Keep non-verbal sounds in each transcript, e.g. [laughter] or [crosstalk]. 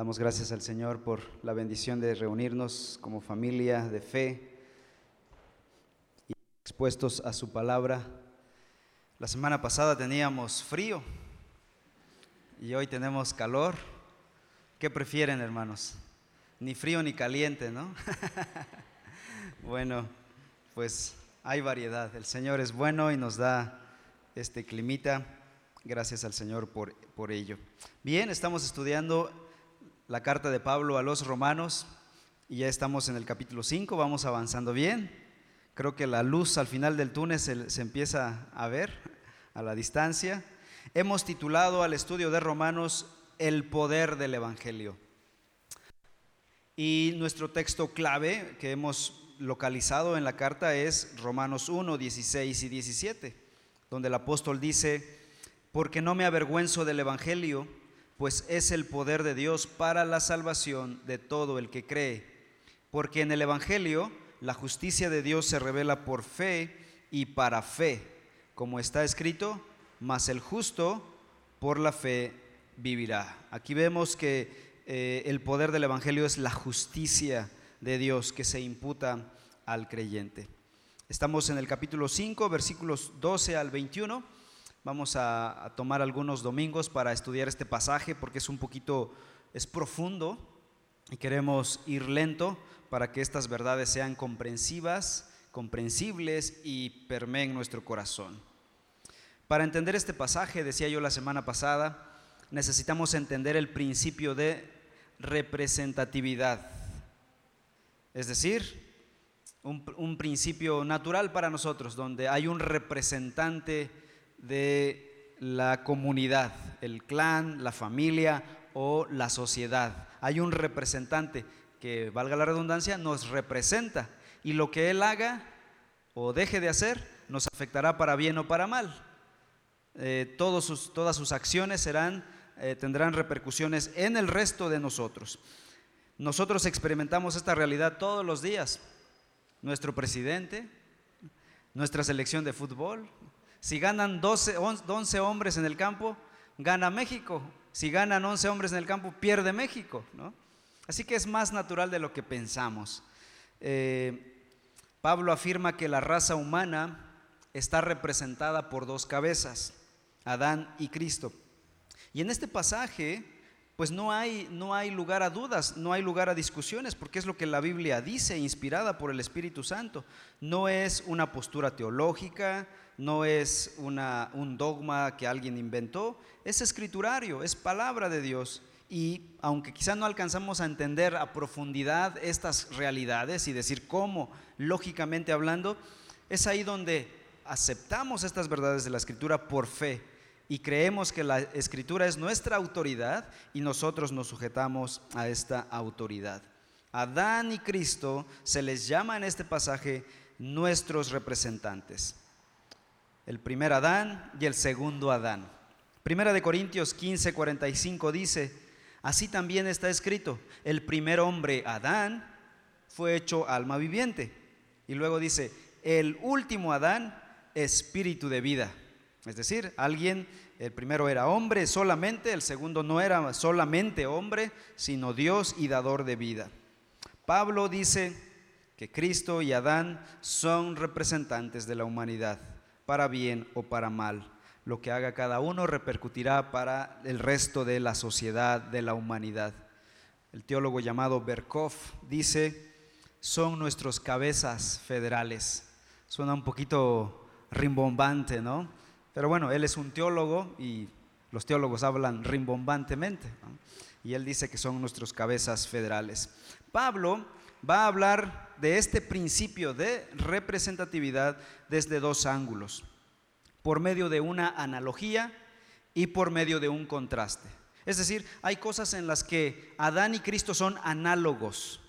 Damos gracias al Señor por la bendición de reunirnos como familia de fe y expuestos a su palabra. La semana pasada teníamos frío y hoy tenemos calor. ¿Qué prefieren, hermanos? Ni frío ni caliente, ¿no? [laughs] bueno, pues hay variedad. El Señor es bueno y nos da este climita. Gracias al Señor por, por ello. Bien, estamos estudiando la carta de Pablo a los romanos y ya estamos en el capítulo 5, vamos avanzando bien. Creo que la luz al final del túnel se, se empieza a ver a la distancia. Hemos titulado al estudio de Romanos El poder del Evangelio. Y nuestro texto clave que hemos localizado en la carta es Romanos 1, 16 y 17, donde el apóstol dice, porque no me avergüenzo del Evangelio, pues es el poder de Dios para la salvación de todo el que cree. Porque en el Evangelio la justicia de Dios se revela por fe y para fe, como está escrito, mas el justo por la fe vivirá. Aquí vemos que eh, el poder del Evangelio es la justicia de Dios que se imputa al creyente. Estamos en el capítulo 5, versículos 12 al 21 Vamos a, tomar algunos domingos para estudiar este pasaje porque es un poquito, es profundo y queremos ir lento para que estas verdades sean comprensivas, comprensibles y permeen nuestro corazón. Para entender este pasaje, decía yo la semana pasada, necesitamos entender el principio de representatividad. Es decir, un, un, principio natural para nosotros, donde hay un representante de la comunidad, el clan, la familia o la sociedad. Hay un representante que, valga la redundancia, nos representa y lo que él haga o deje de hacer nos afectará para bien o para mal. Eh, sus, todas sus acciones serán, eh, tendrán repercusiones en el resto de nosotros. Nosotros experimentamos esta realidad todos los días. Nuestro presidente, nuestra selección de fútbol, si ganan 12, 11 hombres en el campo, gana México. Si ganan 11 hombres en el campo, pierde México. Así que es más natural de lo que pensamos. Eh, Pablo afirma que la raza humana está representada por dos cabezas, Adán y Cristo. Y en este pasaje, pues no hay, no hay lugar a dudas, no hay lugar a discusiones, porque es lo que la Biblia dice, inspirada por el Espíritu Santo. No es una postura teológica, no es un dogma que alguien inventó, es escriturario, es palabra de Dios. Y aunque quizá no alcanzamos a entender a profundidad estas realidades y decir cómo, lógicamente hablando, es ahí donde aceptamos estas verdades de la escritura por fe y creemos que la escritura es nuestra autoridad y nosotros nos sujetamos a esta autoridad. Adán y Cristo se les llama en este pasaje nuestros representantes el primer Adán y el segundo Adán. Primera de Corintios 15, 45 dice, así también está escrito, el primer hombre, Adán, fue hecho alma viviente. Y luego dice, el último Adán, espíritu de vida. Es decir, alguien, el primero era hombre solamente, el segundo no era solamente hombre, sino Dios y dador de vida. Pablo dice que Cristo y Adán son representantes de la humanidad para bien o para mal. Lo que haga cada uno repercutirá para el resto de la sociedad, de la humanidad. El teólogo llamado Berkov dice, son nuestros cabezas federales. Suena un poquito rimbombante, ¿no? Pero bueno, él es un teólogo y los teólogos hablan rimbombantemente. Y él dice que son nuestros cabezas federales. Pablo va a hablar de este principio de representatividad desde dos ángulos, por medio de una analogía y por medio de un contraste. Es decir, hay cosas en las que Adán y Cristo son análogos,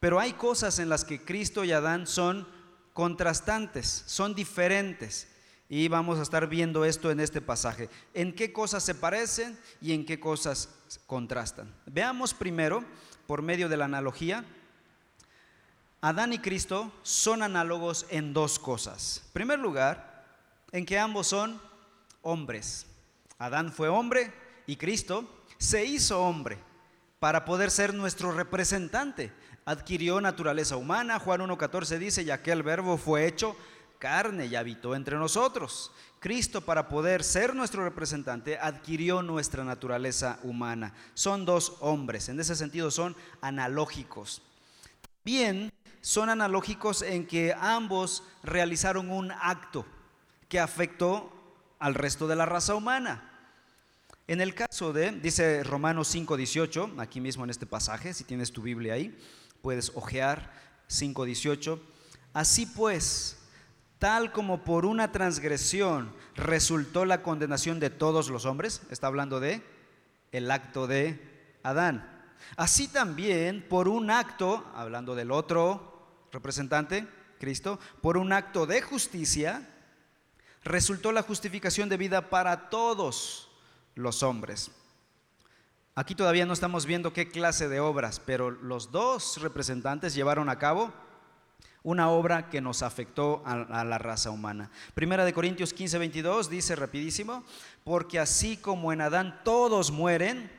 pero hay cosas en las que Cristo y Adán son contrastantes, son diferentes. Y vamos a estar viendo esto en este pasaje. ¿En qué cosas se parecen y en qué cosas contrastan? Veamos primero, por medio de la analogía, Adán y Cristo son análogos en dos cosas. En primer lugar, en que ambos son hombres. Adán fue hombre y Cristo se hizo hombre. para poder ser nuestro representante. Adquirió naturaleza humana. Juan 1.14 dice, ya que el verbo fue hecho carne y habitó entre nosotros. Cristo, para poder ser nuestro representante, adquirió nuestra naturaleza humana. Son dos hombres, en ese sentido son analógicos. Bien, son analógicos en que ambos realizaron un acto que afectó al resto de la raza humana. En el caso de, dice Romanos 5.18, aquí mismo en este pasaje, si tienes tu Biblia ahí, puedes ojear 5.18. Así pues, tal como por una transgresión resultó la condenación de todos los hombres, está hablando de el acto de Adán. Así también por un acto, hablando del otro representante, Cristo, por un acto de justicia, resultó la justificación de vida para todos los hombres. Aquí todavía no estamos viendo qué clase de obras, pero los dos representantes llevaron a cabo una obra que nos afectó a, la raza humana. Primera de Corintios 15, 22 dice rapidísimo, porque así como en Adán todos mueren,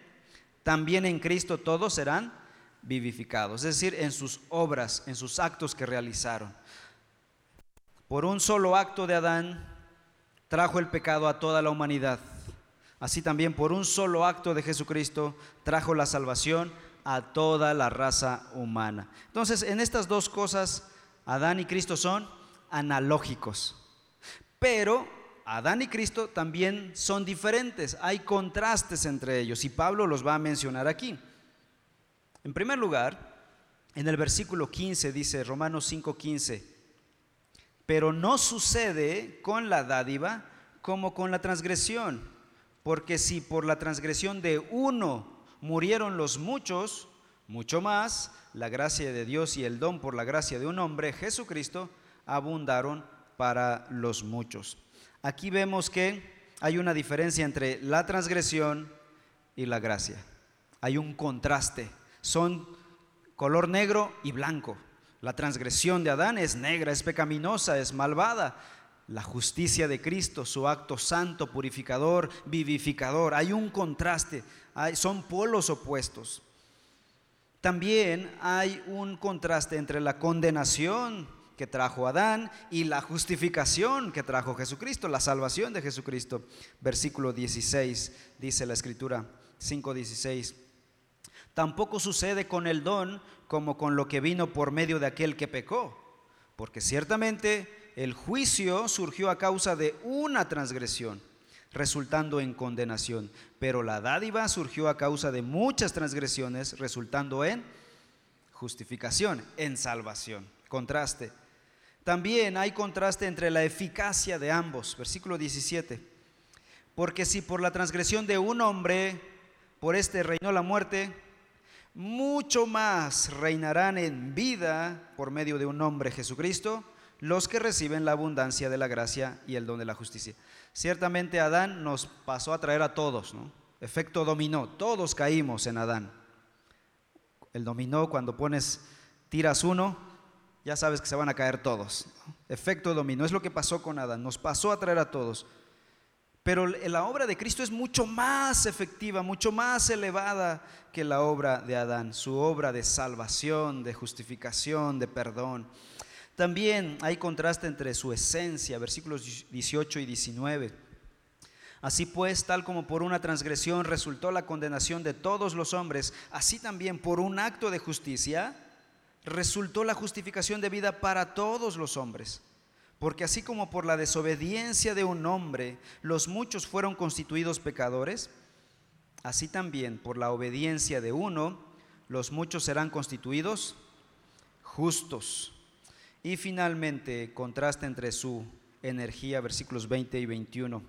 también en Cristo todos serán vivificados, es decir, en sus obras, en sus actos que realizaron. Por un solo acto de Adán trajo el pecado a toda la humanidad. Así también por un solo acto de Jesucristo trajo la salvación a toda la raza humana. Entonces, en estas dos cosas Adán y Cristo son analógicos. Pero Adán y Cristo también son diferentes. Hay contrastes entre ellos y Pablo los va a mencionar aquí. En primer lugar, en el versículo 15 dice Romanos 5:15, pero no sucede con la dádiva como con la transgresión, porque si por la transgresión de uno murieron los muchos, mucho más, la gracia de Dios y el don por la gracia de un hombre, Jesucristo, abundaron para los muchos. Aquí vemos que hay una diferencia entre la transgresión y la gracia. Hay un contraste. Son color negro y blanco. La transgresión de Adán es negra, es pecaminosa, es malvada. La justicia de Cristo, su acto santo, purificador, vivificador. Hay un contraste. son polos opuestos. También hay un contraste entre la condenación que trajo Adán y la justificación que trajo Jesucristo, la salvación de Jesucristo. Versículo 16 dice la escritura 5:16. Tampoco sucede con el don como con lo que vino por medio de aquel que pecó, porque ciertamente el juicio surgió a causa de una transgresión resultando en condenación. Pero la dádiva surgió a causa de muchas transgresiones, resultando en justificación, en salvación. Contraste. También hay contraste entre la eficacia de ambos. Versículo 17. Porque si por la transgresión de un hombre, por este reinó la muerte, mucho más reinarán en vida por medio de un hombre Jesucristo los que reciben la abundancia de la gracia y el don de la justicia. Ciertamente Adán nos pasó a traer a todos. Efecto dominó, todos caímos en Adán. El dominó cuando pones, tiras uno, ya sabes que se van a caer todos. Efecto dominó, es lo que pasó con Adán, nos pasó a traer a todos. Pero la obra de Cristo es mucho más efectiva, mucho más elevada que la obra de Adán, su obra de salvación, de justificación, de perdón. También hay contraste entre su esencia, versículos 18 y 19. Así pues, tal como por una transgresión resultó la condenación de todos los hombres, así también por un acto de justicia resultó la justificación de vida para todos los hombres. Porque así como por la desobediencia de un hombre los muchos fueron constituidos pecadores, así también por la obediencia de uno los muchos serán constituidos justos. Y finalmente, contraste entre su energía, versículos 20 y 21.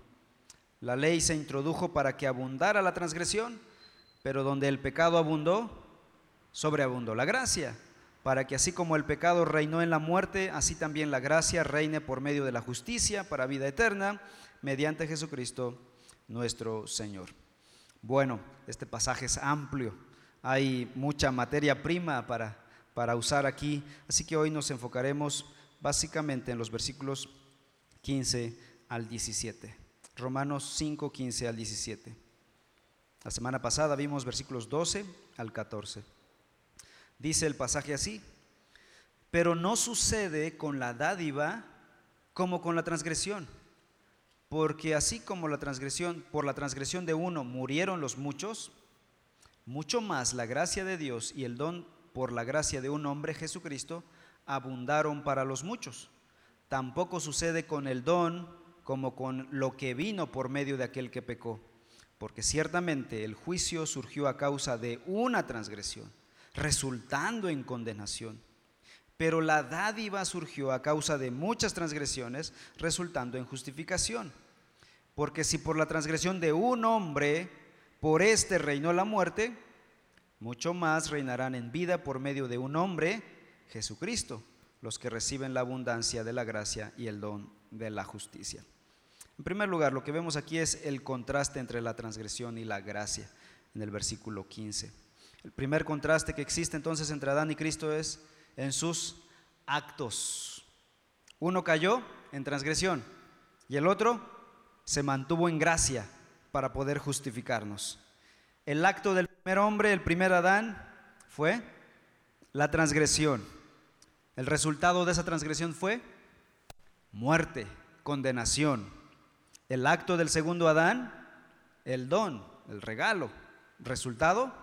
La ley se introdujo para que abundara la transgresión, pero donde el pecado abundó, sobreabundó la gracia, para que así como el pecado reinó en la muerte, así también la gracia reine por medio de la justicia para vida eterna, mediante Jesucristo nuestro Señor. Bueno, este pasaje es amplio, hay mucha materia prima para para usar aquí. Así que hoy nos enfocaremos básicamente en los versículos 15 al 17. Romanos 5, 15 al 17. La semana pasada vimos versículos 12 al 14. Dice el pasaje así, pero no sucede con la dádiva como con la transgresión, porque así como la transgresión, por la transgresión de uno murieron los muchos, mucho más la gracia de Dios y el don por la gracia de un hombre Jesucristo abundaron para los muchos. Tampoco sucede con el don como con lo que vino por medio de aquel que pecó, porque ciertamente el juicio surgió a causa de una transgresión, resultando en condenación. Pero la dádiva surgió a causa de muchas transgresiones, resultando en justificación. Porque si por la transgresión de un hombre, por este reinó la muerte, mucho más reinarán en vida por medio de un hombre, Jesucristo, los que reciben la abundancia de la gracia y el don de la justicia. En primer lugar, lo que vemos aquí es el contraste entre la transgresión y la gracia, en el versículo 15. El primer contraste que existe entonces entre Adán y Cristo es en sus actos. Uno cayó en transgresión y el otro se mantuvo en gracia para poder justificarnos. El acto del primer hombre, el primer Adán, fue la transgresión. El resultado de esa transgresión fue muerte, condenación. El acto del segundo Adán, el don, el regalo. Resultado,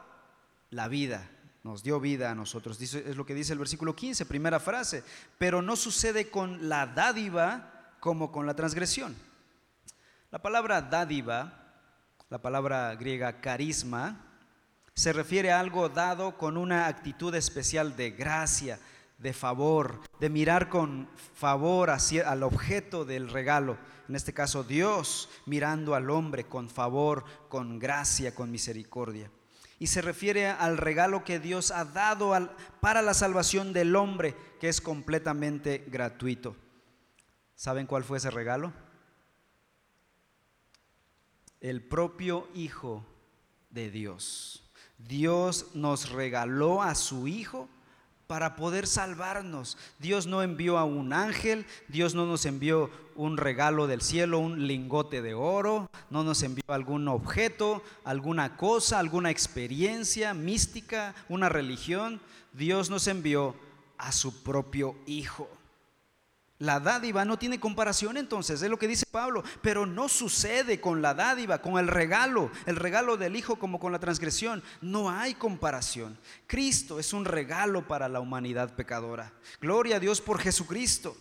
la vida. Nos dio vida a nosotros. Es lo que dice el versículo 15, primera frase. Pero no sucede con la dádiva como con la transgresión. La palabra dádiva, la palabra griega carisma, se refiere a algo dado con una actitud especial de gracia, de favor, de mirar con favor hacia, al objeto del regalo. En este caso, Dios mirando al hombre con favor, con gracia, con misericordia. Y se refiere al regalo que Dios ha dado para la salvación del hombre, que es completamente gratuito. ¿Saben cuál fue ese regalo? El propio Hijo de Dios. Dios nos regaló a su Hijo para poder salvarnos. Dios no envió a un ángel, Dios no nos envió un regalo del cielo, un lingote de oro, no nos envió algún objeto, alguna cosa, alguna experiencia mística, una religión. Dios nos envió a su propio Hijo. La dádiva no tiene comparación entonces, es lo que dice Pablo, pero no sucede con la dádiva, con el regalo, el regalo del Hijo como con la transgresión. No hay comparación. Cristo es un regalo para la humanidad pecadora. Gloria a Dios por Jesucristo,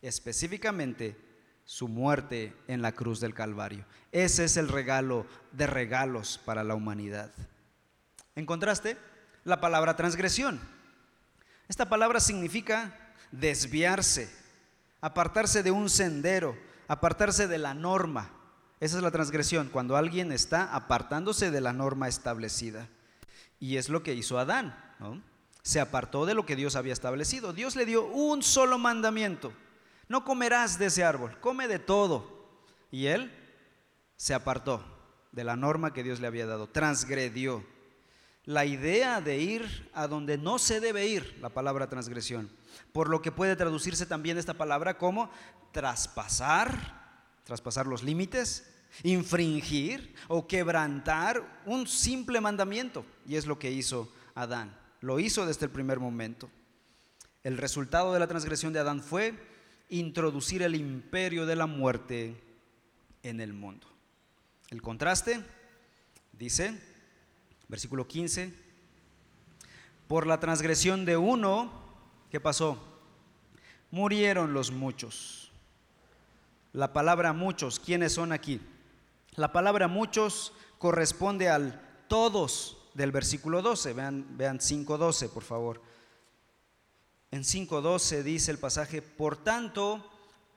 específicamente su muerte en la cruz del Calvario. Ese es el regalo de regalos para la humanidad. ¿Encontraste? La palabra transgresión. Esta palabra significa desviarse apartarse de un sendero, apartarse de la norma. Esa es la transgresión, cuando alguien está apartándose de la norma establecida. Y es lo que hizo Adán, Se apartó de lo que Dios había establecido. Dios le dio un solo mandamiento. No comerás de ese árbol, come de todo. Y él se apartó de la norma que Dios le había dado, transgredió. La idea de ir a donde no se debe ir, la palabra transgresión por lo que puede traducirse también esta palabra como traspasar, traspasar los límites, infringir o quebrantar un simple mandamiento. Y es lo que hizo Adán. Lo hizo desde el primer momento. El resultado de la transgresión de Adán fue introducir el imperio de la muerte en el mundo. El contraste dice, versículo 15, por la transgresión de uno, ¿Qué pasó? Murieron los muchos. La palabra muchos, ¿quiénes son aquí? La palabra muchos corresponde al todos del versículo 12. Vean, vean 5.12, por favor. En 5.12 dice el pasaje, por tanto,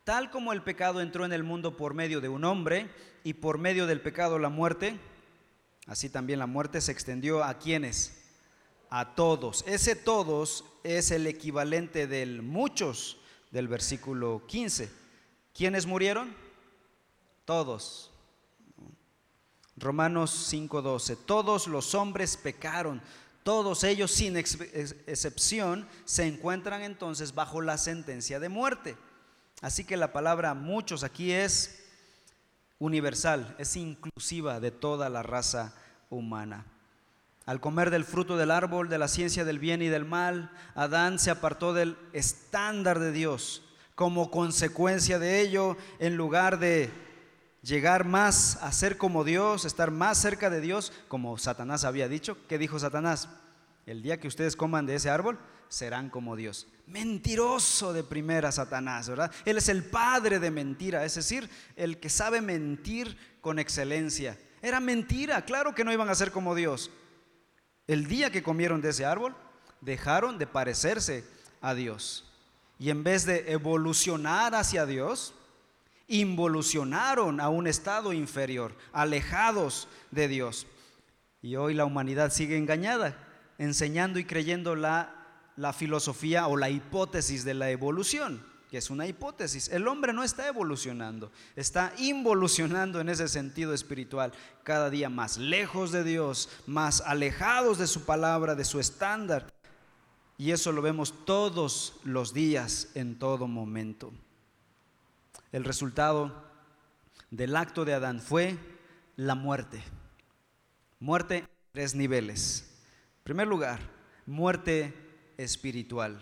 tal como el pecado entró en el mundo por medio de un hombre y por medio del pecado la muerte, así también la muerte se extendió a quienes? A todos. Ese todos es el equivalente del muchos del versículo 15. ¿Quiénes murieron? Todos. Romanos 5:12. Todos los hombres pecaron. Todos ellos, sin excepción, se encuentran entonces bajo la sentencia de muerte. Así que la palabra muchos aquí es universal, es inclusiva de toda la raza humana. Al comer del fruto del árbol de la ciencia del bien y del mal, Adán se apartó del estándar de Dios. Como consecuencia de ello, en lugar de llegar más a ser como Dios, estar más cerca de Dios, como Satanás había dicho, ¿qué dijo Satanás? El día que ustedes coman de ese árbol, serán como Dios. Mentiroso de primera Satanás, ¿verdad? Él es el padre de mentira, es decir, el que sabe mentir con excelencia. Era mentira, claro que no iban a ser como Dios. El día que comieron de ese árbol, dejaron de parecerse a Dios. Y en vez de evolucionar hacia Dios, involucionaron a un estado inferior, alejados de Dios. Y hoy la humanidad sigue engañada, enseñando y creyendo la, la filosofía o la hipótesis de la evolución que es una hipótesis. El hombre no está evolucionando, está involucionando en ese sentido espiritual, cada día más lejos de Dios, más alejados de su palabra, de su estándar. Y eso lo vemos todos los días, en todo momento. El resultado del acto de Adán fue la muerte. Muerte en tres niveles. En primer lugar, muerte espiritual.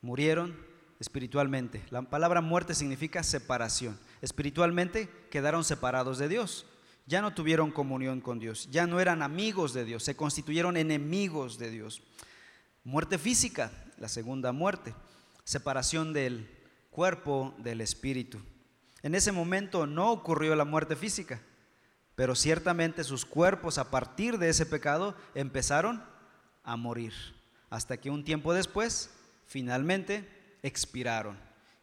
Murieron espiritualmente. La palabra muerte significa separación. Espiritualmente quedaron separados de Dios. Ya no tuvieron comunión con Dios. Ya no eran amigos de Dios. Se constituyeron enemigos de Dios. Muerte física, la segunda muerte. Separación del cuerpo del espíritu. En ese momento no ocurrió la muerte física, pero ciertamente sus cuerpos a partir de ese pecado empezaron a morir. Hasta que un tiempo después, finalmente, expiraron.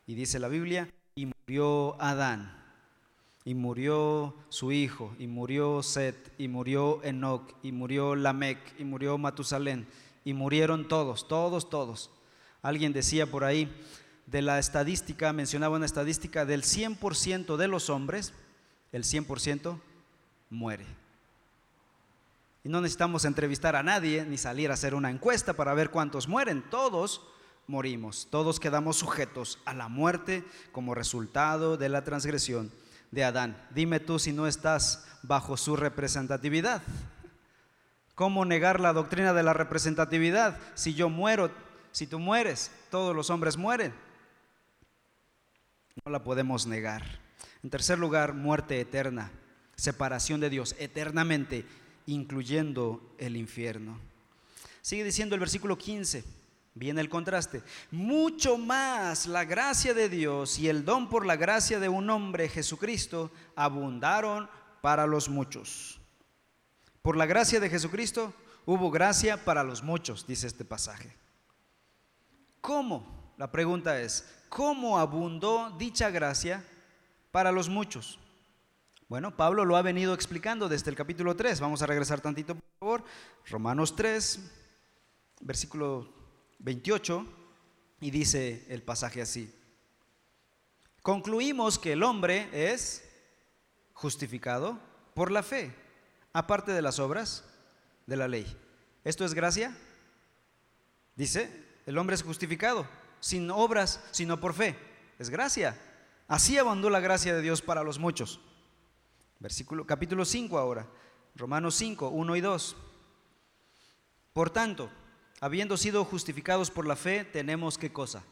Y dice la Biblia, y murió Adán, y murió su hijo, y murió Set, y murió Enoch, y murió Lamec, y murió Matusalén, y murieron todos, todos, todos. Alguien decía por ahí, de la estadística, mencionaba una estadística del 100% de los hombres, el 100% muere. Y no necesitamos entrevistar a nadie ni salir a hacer una encuesta para ver cuántos mueren. Todos morimos. Todos quedamos sujetos a la muerte como resultado de la transgresión de Adán. Dime tú si no estás bajo su representatividad. ¿Cómo negar la doctrina de la representatividad? Si yo muero, si tú mueres, todos los hombres mueren. No la podemos negar. En tercer lugar, muerte eterna, separación de Dios eternamente, incluyendo el infierno. Sigue diciendo el versículo 15. Viene el contraste. Mucho más la gracia de Dios y el don por la gracia de un hombre, Jesucristo, abundaron para los muchos. Por la gracia de Jesucristo hubo gracia para los muchos, dice este pasaje. ¿Cómo? La pregunta es, ¿cómo abundó dicha gracia para los muchos? Bueno, Pablo lo ha venido explicando desde el capítulo 3. Vamos a regresar tantito, por favor. Romanos 3, versículo 28 y dice el pasaje así. Concluimos que el hombre es justificado por la fe, aparte de las obras de la ley. ¿Esto es gracia? Dice, el hombre es justificado sin obras, sino por fe. Es gracia. Así abundó la gracia de Dios para los muchos. Versículo capítulo 5 ahora. Romanos 5, 1 y 2. Por tanto, Habiendo sido justificados por la fe, tenemos qué cosa?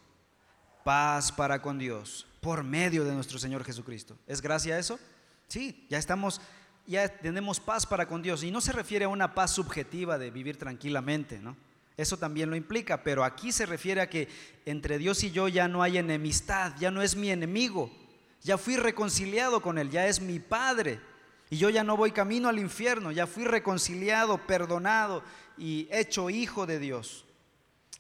Paz para con Dios, por medio de nuestro Señor Jesucristo. ¿Es gracia eso? Sí, ya estamos, ya tenemos paz para con Dios. Y no se refiere a una paz subjetiva de vivir tranquilamente, ¿no? Eso también lo implica, pero aquí se refiere a que entre Dios y yo ya no hay enemistad, ya no es mi enemigo, ya fui reconciliado con Él, ya es mi Padre. Y yo ya no voy camino al infierno, ya fui reconciliado, perdonado y hecho hijo de Dios.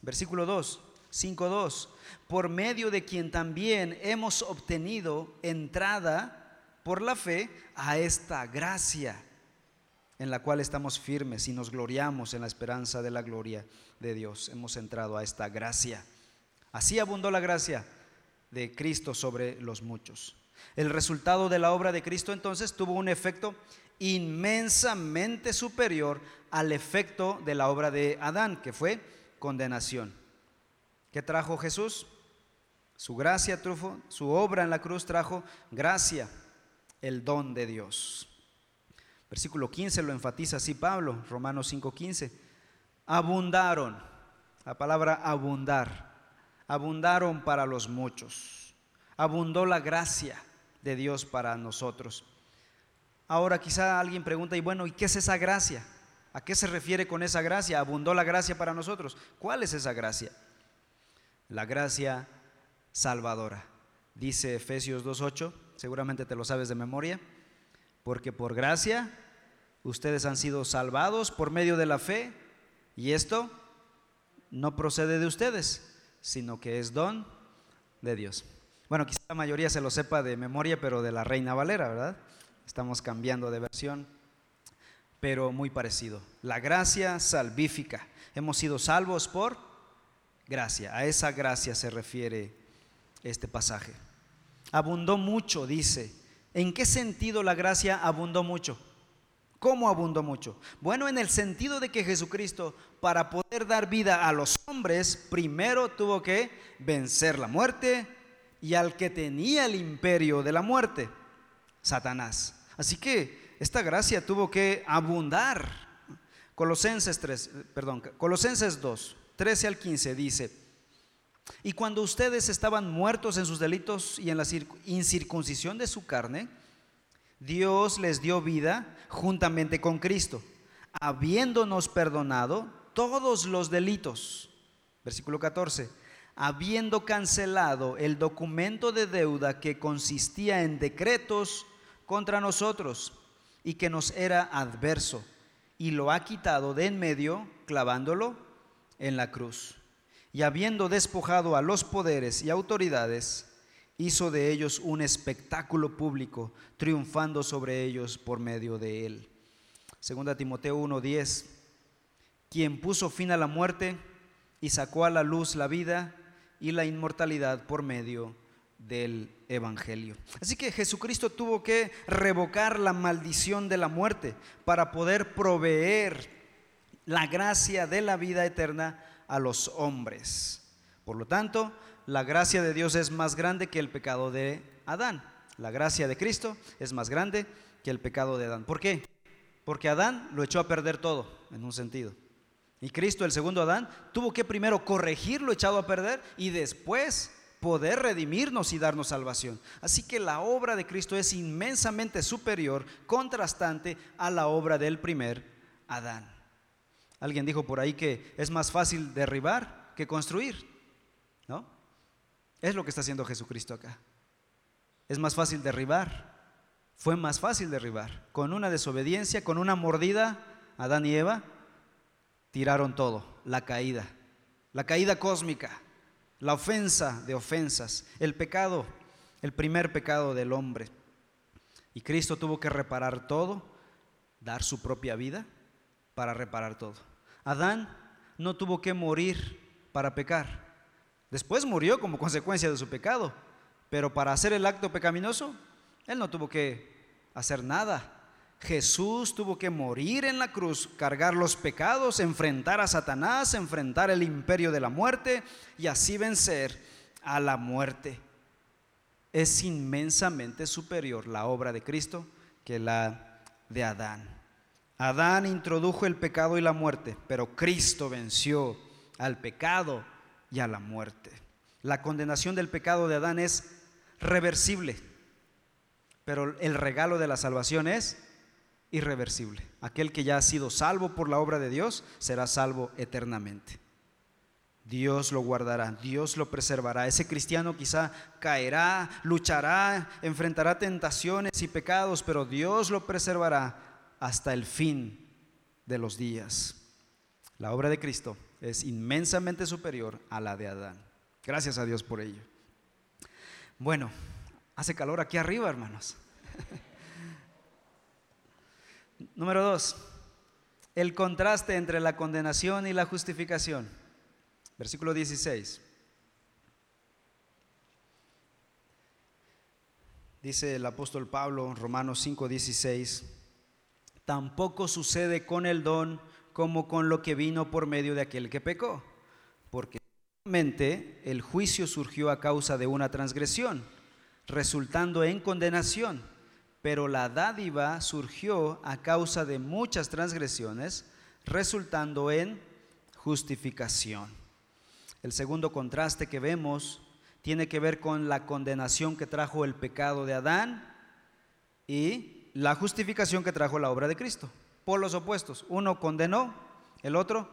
Versículo 2, 5.2, por medio de quien también hemos obtenido entrada por la fe a esta gracia en la cual estamos firmes y nos gloriamos en la esperanza de la gloria de Dios. Hemos entrado a esta gracia. Así abundó la gracia de Cristo sobre los muchos. El resultado de la obra de Cristo entonces tuvo un efecto inmensamente superior al efecto de la obra de Adán, que fue condenación. ¿Qué trajo Jesús? Su gracia, trufo, su obra en la cruz trajo gracia, el don de Dios. Versículo 15 lo enfatiza así Pablo, Romanos 5:15. Abundaron, la palabra abundar, abundaron para los muchos. Abundó la gracia de Dios para nosotros. Ahora quizá alguien pregunta, y bueno, ¿y qué es esa gracia? ¿A qué se refiere con esa gracia? Abundó la gracia para nosotros. ¿Cuál es esa gracia? La gracia salvadora. Dice Efesios 2.8, seguramente te lo sabes de memoria, porque por gracia ustedes han sido salvados por medio de la fe, y esto no procede de ustedes, sino que es don de Dios. Bueno, quizá la mayoría se lo sepa de memoria, pero de la Reina Valera, ¿verdad? Estamos cambiando de versión, pero muy parecido. La gracia salvífica. Hemos sido salvos por gracia. A esa gracia se refiere este pasaje. Abundó mucho, dice. ¿En qué sentido la gracia abundó mucho? ¿Cómo abundó mucho? Bueno, en el sentido de que Jesucristo, para poder dar vida a los hombres, primero tuvo que vencer la muerte y al que tenía el imperio de la muerte, Satanás. Así que esta gracia tuvo que abundar. Colosenses 3, perdón, Colosenses 2, 13 al 15 dice, y cuando ustedes estaban muertos en sus delitos y en la incircuncisión de su carne, Dios les dio vida juntamente con Cristo, habiéndonos perdonado todos los delitos. Versículo 14. Habiendo cancelado el documento de deuda que consistía en decretos contra nosotros y que nos era adverso, y lo ha quitado de en medio, clavándolo en la cruz. Y habiendo despojado a los poderes y autoridades, hizo de ellos un espectáculo público, triunfando sobre ellos por medio de él. Segunda Timoteo 1:10, quien puso fin a la muerte y sacó a la luz la vida y la inmortalidad por medio del Evangelio. Así que Jesucristo tuvo que revocar la maldición de la muerte para poder proveer la gracia de la vida eterna a los hombres. Por lo tanto, la gracia de Dios es más grande que el pecado de Adán. La gracia de Cristo es más grande que el pecado de Adán. ¿Por qué? Porque Adán lo echó a perder todo, en un sentido. Y Cristo, el segundo Adán, tuvo que primero corregir lo echado a perder y después poder redimirnos y darnos salvación. Así que la obra de Cristo es inmensamente superior, contrastante a la obra del primer Adán. Alguien dijo por ahí que es más fácil derribar que construir. Es lo que está haciendo Jesucristo acá. Es más fácil derribar. Fue más fácil derribar. Con una desobediencia, con una mordida, Adán y Eva tiraron todo, la caída, la caída cósmica, la ofensa de ofensas, el pecado, el primer pecado del hombre. Y Cristo tuvo que reparar todo, dar su propia vida para reparar todo. Adán no tuvo que morir para pecar. Después murió como consecuencia de su pecado, pero para hacer el acto pecaminoso, él no tuvo que hacer nada. Jesús tuvo que morir en la cruz, cargar los pecados, enfrentar a Satanás, enfrentar el imperio de la muerte y así vencer a la muerte. Es inmensamente superior la obra de Cristo que la de Adán. Adán introdujo el pecado y la muerte, pero Cristo venció al pecado y a la muerte. La condenación del pecado de Adán es reversible, pero el regalo de la salvación es irreversible. Aquel que ya ha sido salvo por la obra de Dios será salvo eternamente. Dios lo guardará, Dios lo preservará. Ese cristiano quizá caerá, luchará, enfrentará tentaciones y pecados, pero Dios lo preservará hasta el fin de los días. La obra de Cristo es inmensamente superior a la de Adán. Gracias a Dios por ello. Bueno, hace calor aquí arriba, hermanos. [laughs] Número dos, el contraste entre la condenación y la justificación. Versículo 16. Dice el apóstol Pablo, Romanos 5, 16, tampoco sucede con el don como con lo que vino por medio de aquel que pecó. Porque realmente el juicio surgió a causa de una transgresión, resultando en condenación. pero la dádiva surgió a causa de muchas transgresiones, resultando en justificación. El segundo contraste que vemos tiene que ver con la condenación que trajo el pecado de Adán y la justificación que trajo la obra de Cristo. Por los opuestos. Uno condenó, el otro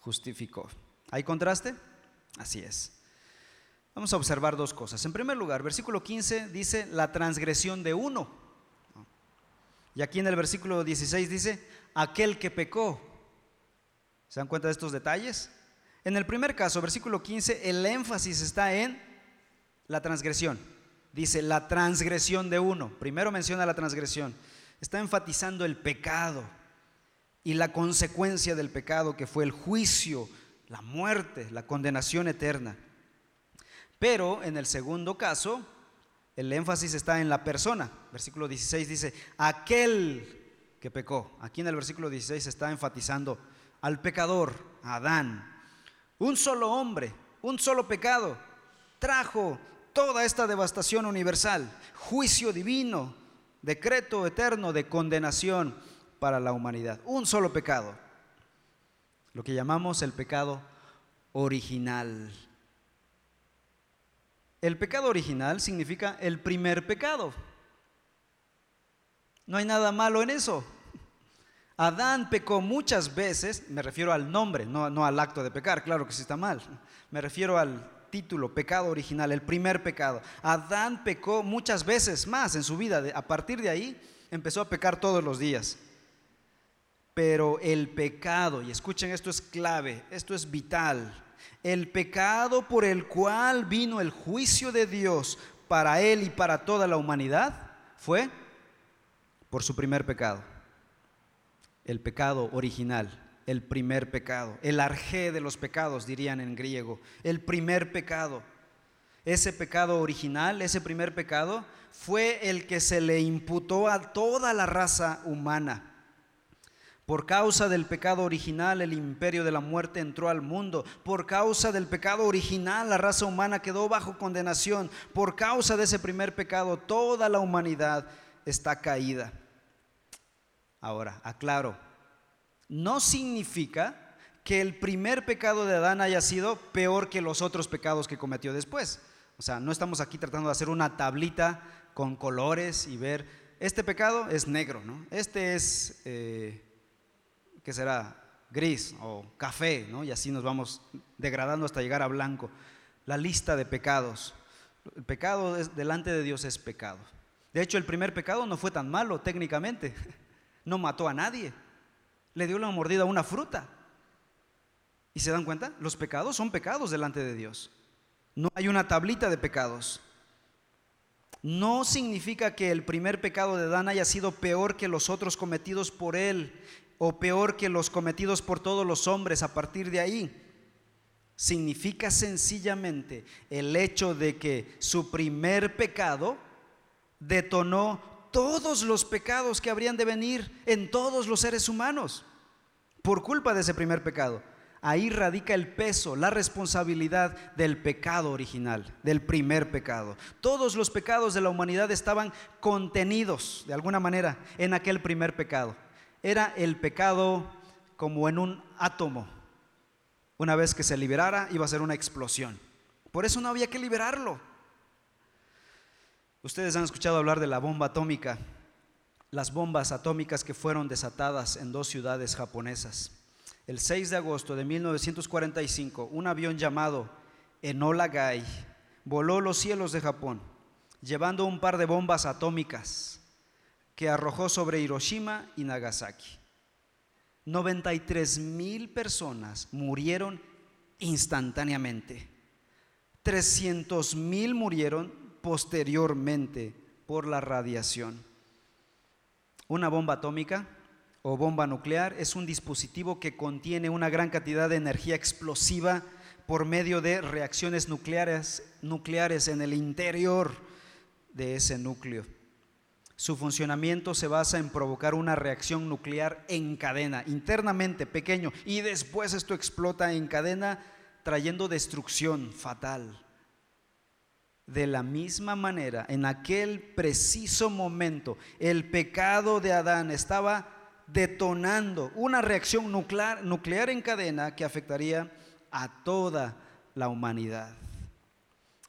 justificó. ¿Hay contraste? Así es. Vamos a observar dos cosas. En primer lugar, versículo 15 dice la transgresión de uno. Y aquí en el versículo 16 dice, aquel que pecó. ¿Se dan cuenta de estos detalles? En el primer caso, versículo 15, el énfasis está en la transgresión. Dice, la transgresión de uno. Primero menciona la transgresión. Está enfatizando el pecado y la consecuencia del pecado que fue el juicio, la muerte, la condenación eterna. Pero en el segundo caso, el énfasis está en la persona. Versículo 16 dice, aquel que pecó. Aquí en el versículo 16 está enfatizando al pecador, Adán. Un solo hombre, un solo pecado, trajo toda esta devastación universal, juicio divino, decreto eterno de condenación para la humanidad. Un solo pecado, lo que llamamos el pecado original. El pecado original significa el primer pecado. No hay nada malo en eso. Adán pecó muchas veces, me refiero al nombre, no, al acto de pecar, claro que sí está mal. Me refiero al título, pecado original, el primer pecado. Adán pecó muchas veces más en su vida. A partir de ahí empezó a pecar todos los días. Pero el pecado, y escuchen, esto es clave, esto es vital. El pecado por el cual vino el juicio de Dios para él y para toda la humanidad fue por su primer pecado. El pecado original, el primer pecado, el arjé de los pecados, dirían en griego, el primer pecado. Ese pecado original, ese primer pecado, fue el que se le imputó a toda la raza humana. Por causa del pecado original, el imperio de la muerte entró al mundo. Por causa del pecado original, la raza humana quedó bajo condenación. Por causa de ese primer pecado, toda la humanidad está caída. Ahora, aclaro, no significa que el primer pecado de Adán haya sido peor que los otros pecados que cometió después. O sea, no estamos aquí tratando de hacer una tablita con colores y ver, este pecado es negro, ¿no? Este es... Eh, que será gris o café, ¿no? y así nos vamos degradando hasta llegar a blanco. La lista de pecados. El pecado delante de Dios es pecado. De hecho, el primer pecado no fue tan malo técnicamente. [laughs] No mató a nadie. Le dio la mordida a una fruta. ¿Y se dan cuenta? Los pecados son pecados delante de Dios. No hay una tablita de pecados. No significa que el primer pecado de Dan haya sido peor que los otros cometidos por él o peor que los cometidos por todos los hombres a partir de ahí. Significa sencillamente el hecho de que su primer pecado detonó todos los pecados que habrían de venir en todos los seres humanos por culpa de ese primer pecado. Ahí radica el peso, la responsabilidad del pecado original, del primer pecado. Todos los pecados de la humanidad estaban contenidos de alguna manera en aquel primer pecado era el pecado como en un átomo. Una vez que se liberara iba a ser una explosión. Por eso no había que liberarlo. Ustedes han escuchado hablar de la bomba atómica, las bombas atómicas que fueron desatadas en dos ciudades japonesas. El 6 de agosto de 1945, un avión llamado Enola Gay voló los cielos de Japón, llevando un par de bombas atómicas que arrojó sobre Hiroshima y Nagasaki. 93 mil personas murieron instantáneamente. 300 mil murieron posteriormente por la radiación. Una bomba atómica o bomba nuclear es un dispositivo que contiene una gran cantidad de energía explosiva por medio de reacciones nucleares, nucleares en el interior de ese núcleo. Su funcionamiento se basa en provocar una reacción nuclear en cadena, internamente pequeño, y después esto explota en cadena trayendo destrucción fatal. de la misma manera, en aquel preciso momento, el pecado de Adán estaba detonando una reacción nuclear, nuclear en cadena que afectaría a toda la humanidad.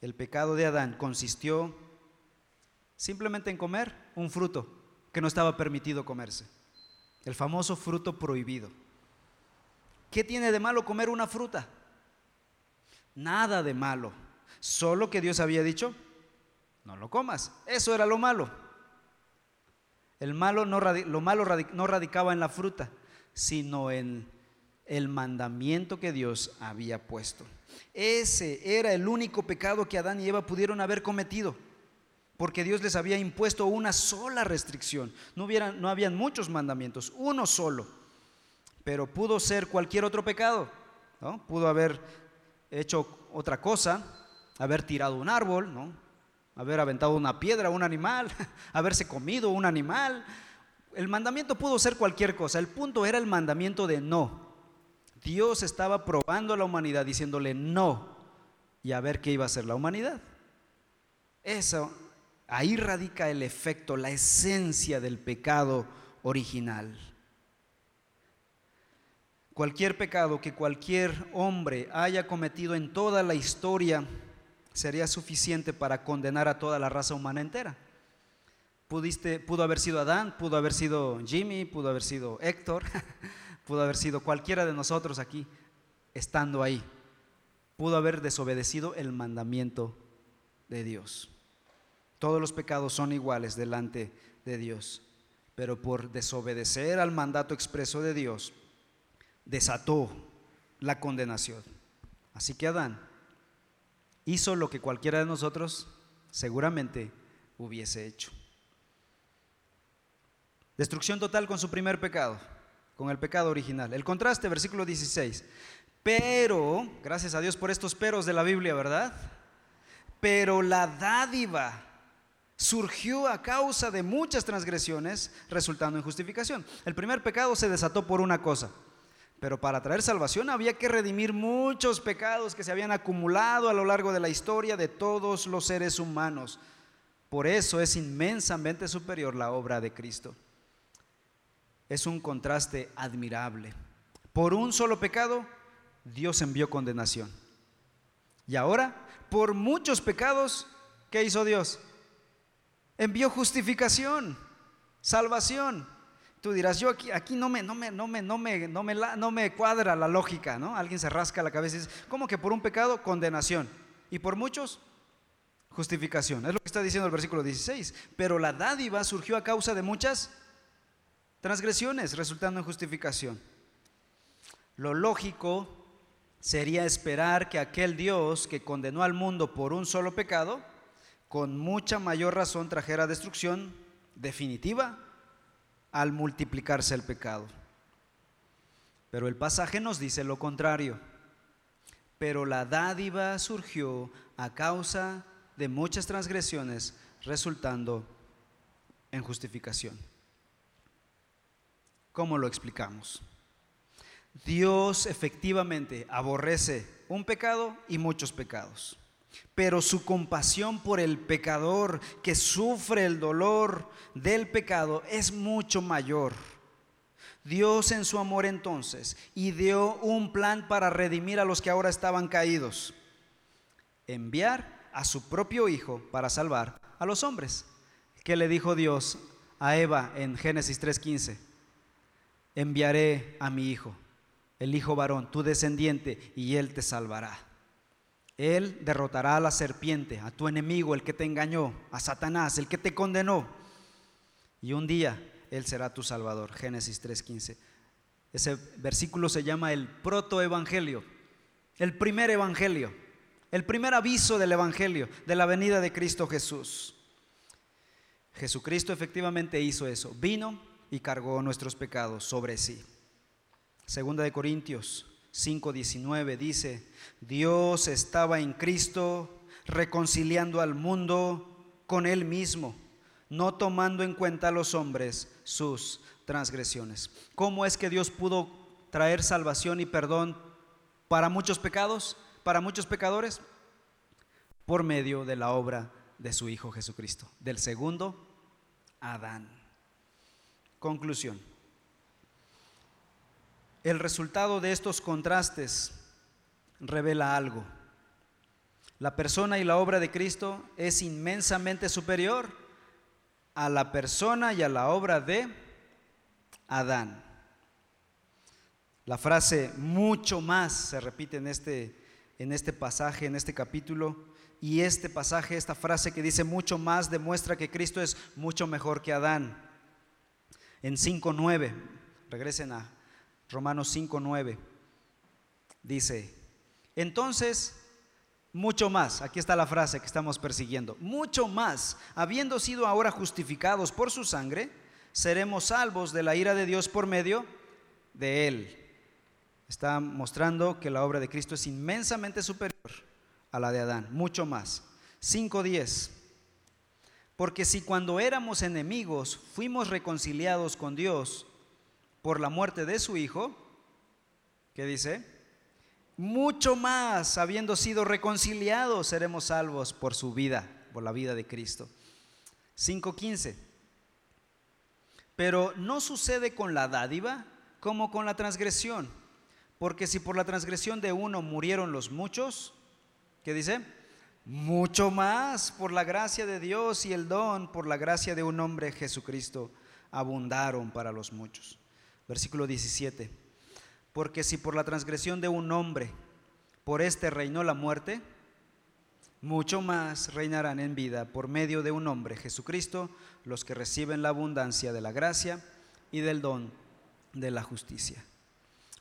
El pecado de Adán consistió simplemente en comer un fruto que no estaba permitido comerse, el famoso fruto prohibido. ¿Qué tiene de malo comer una fruta? Nada de malo, solo que Dios había dicho, no lo comas. Eso era lo malo. El malo no, lo malo no radicaba en la fruta, sino en el mandamiento que Dios había puesto. Ese era el único pecado que Adán y Eva pudieron haber cometido, porque Dios les había impuesto una sola restricción. No, no habían muchos mandamientos, uno solo, pero pudo ser cualquier otro pecado. ¿no? Pudo haber hecho otra cosa, haber tirado un árbol, ¿no? haber aventado una piedra a un animal, [laughs] haberse comido un animal. El mandamiento pudo ser cualquier cosa. El punto era el mandamiento de no. Dios estaba probando a la humanidad diciéndole no y a ver qué iba a hacer la humanidad. Eso, ahí radica el efecto, la esencia del pecado original. Cualquier pecado que cualquier hombre haya cometido en toda la historia sería suficiente para condenar a toda la raza humana entera. Pudiste, pudo haber sido Adán, pudo haber sido Jimmy, pudo haber sido Héctor, [laughs] pudo haber sido cualquiera de nosotros aquí estando ahí. Pudo haber desobedecido el mandamiento de Dios. Todos los pecados son iguales delante de Dios, pero por desobedecer al mandato expreso de Dios, desató la condenación. Así que Adán hizo lo que cualquiera de nosotros seguramente hubiese hecho. Destrucción total con su primer pecado con el pecado original. El contraste, versículo 16. Pero, gracias a Dios por estos peros de la Biblia, ¿verdad? Pero la dádiva surgió a causa de muchas transgresiones, resultando en justificación. El primer pecado se desató por una cosa, pero para traer salvación había que redimir muchos pecados que se habían acumulado a lo largo de la historia de todos los seres humanos. Por eso es inmensamente superior la obra de Cristo es un contraste admirable. Por un solo pecado, Dios envió condenación. Y ahora, por muchos pecados, ¿qué hizo Dios? Envió justificación, salvación. Tú dirás, yo aquí, no, me, no, me, no, me, no, me, no, me, no me cuadra la lógica, ¿no? Alguien se rasca la cabeza y dice, ¿cómo que por un pecado, condenación? Y por muchos, justificación. Es lo que está diciendo el versículo 16. Pero la dádiva surgió a causa de muchas transgresiones, resultando en justificación. Lo lógico sería esperar que aquel Dios que condenó al mundo por un solo pecado, con mucha mayor razón trajera destrucción definitiva al multiplicarse el pecado. Pero el pasaje nos dice lo contrario. Pero la dádiva surgió a causa de muchas transgresiones, resultando en justificación. ¿Cómo lo explicamos? Dios efectivamente aborrece un pecado y muchos pecados, pero su compasión por el pecador que sufre el dolor del pecado es mucho mayor. Dios en su amor entonces ideó un plan para redimir a los que ahora estaban caídos. Enviar a su propio Hijo para salvar a los hombres. ¿Qué le dijo Dios a Eva en Génesis 3:15? enviaré a mi hijo, el hijo varón, tu descendiente, y él te salvará. Él derrotará a la serpiente, a tu enemigo, el que te engañó, a Satanás, el que te condenó. Y un día Él será tu salvador. Génesis 3:15. Ese versículo se llama el protoevangelio, el primer evangelio, el primer aviso del evangelio, de la venida de Cristo Jesús. Jesucristo efectivamente hizo eso. Vino y cargó nuestros pecados sobre sí. Segunda de Corintios 5:19 dice, Dios estaba en Cristo reconciliando al mundo con él mismo, no tomando en cuenta a los hombres sus transgresiones. ¿Cómo es que Dios pudo traer salvación y perdón para muchos pecados, para muchos pecadores? por medio de la obra de su Hijo Jesucristo. Del segundo, Adán. Conclusión. El resultado de estos contrastes revela algo. La persona y la obra de Cristo es inmensamente superior a la persona y a la obra de Adán. La frase mucho más se repite en este, en este pasaje, en este capítulo, y este pasaje, esta frase que dice mucho más, demuestra que Cristo es mucho mejor que Adán. En 5.9, regresen a Romanos 5.9, dice, entonces, mucho más, aquí está la frase que estamos persiguiendo, mucho más, habiendo sido ahora justificados por su sangre, seremos salvos de la ira de Dios por medio de él. Está mostrando que la obra de Cristo es inmensamente superior a la de Adán, mucho más. 5.10. Porque si cuando éramos enemigos fuimos reconciliados con Dios por la muerte de su Hijo, ¿qué dice? Mucho más, habiendo sido reconciliados, seremos salvos por su vida, por la vida de Cristo. 5.15. Pero no sucede con la dádiva como con la transgresión, porque si por la transgresión de uno murieron los muchos, ¿Qué dice? Mucho más por la gracia de Dios y el don, por la gracia de un hombre Jesucristo, abundaron para los muchos. Versículo 17. Porque si por la transgresión de un hombre, por este reinó la muerte, mucho más reinarán en vida por medio de un hombre, Jesucristo, los que reciben la abundancia de la gracia y del don de la justicia.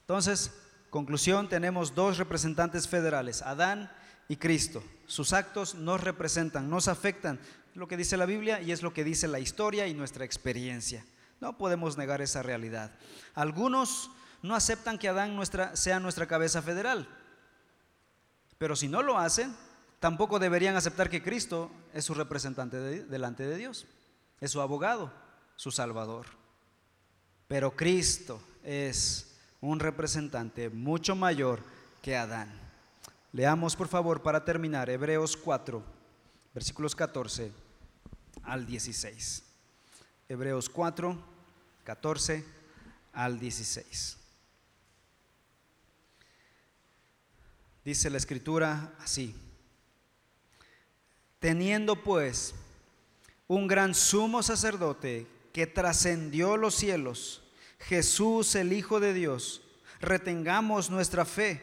Entonces, conclusión, tenemos dos representantes federales, Adán y Cristo. Sus actos nos representan, nos afectan, lo que dice la Biblia y es lo que dice la historia y nuestra experiencia. No podemos negar esa realidad. Algunos no aceptan que Adán sea nuestra cabeza federal, pero si no lo hacen, tampoco deberían aceptar que Cristo es su representante delante de Dios, es su abogado, su salvador. Pero Cristo es un representante mucho mayor que Adán. Leamos por favor para terminar Hebreos 4, versículos 14 al 16. Hebreos 4, 14 al 16. Dice la escritura así. Teniendo pues un gran sumo sacerdote que trascendió los cielos, Jesús el Hijo de Dios, retengamos nuestra fe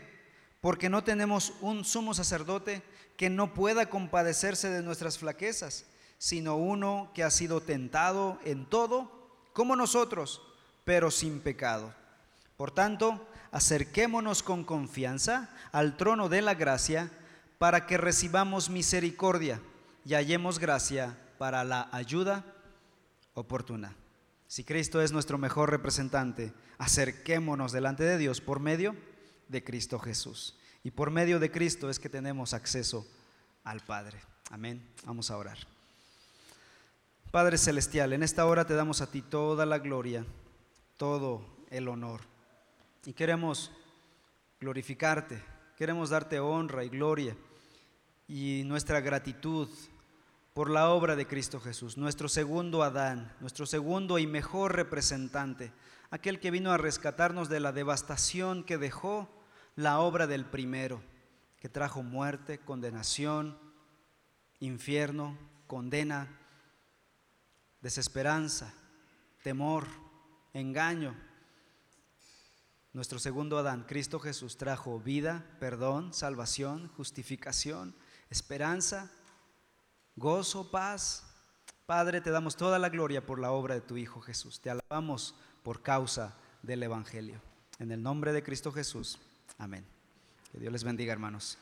porque no tenemos un sumo sacerdote que no pueda compadecerse de nuestras flaquezas, sino uno que ha sido tentado en todo, como nosotros, pero sin pecado. Por tanto, acerquémonos con confianza al trono de la gracia para que recibamos misericordia y hallemos gracia para la ayuda oportuna. Si Cristo es nuestro mejor representante, acerquémonos delante de Dios por medio de Cristo Jesús. Y por medio de Cristo es que tenemos acceso al Padre. Amén. Vamos a orar. Padre Celestial, en esta hora te damos a ti toda la gloria, todo el honor. Y queremos glorificarte, queremos darte honra y gloria y nuestra gratitud por la obra de Cristo Jesús, nuestro segundo Adán, nuestro segundo y mejor representante, aquel que vino a rescatarnos de la devastación que dejó la obra del primero, que trajo muerte, condenación, infierno, condena, desesperanza, temor, engaño. Nuestro segundo Adán, Cristo Jesús, trajo vida, perdón, salvación, justificación, esperanza, gozo, paz. Padre, te damos toda la gloria por la obra de tu Hijo Jesús. Te alabamos por causa del Evangelio. En el nombre de Cristo Jesús. Amén. Que Dios les bendiga, hermanos.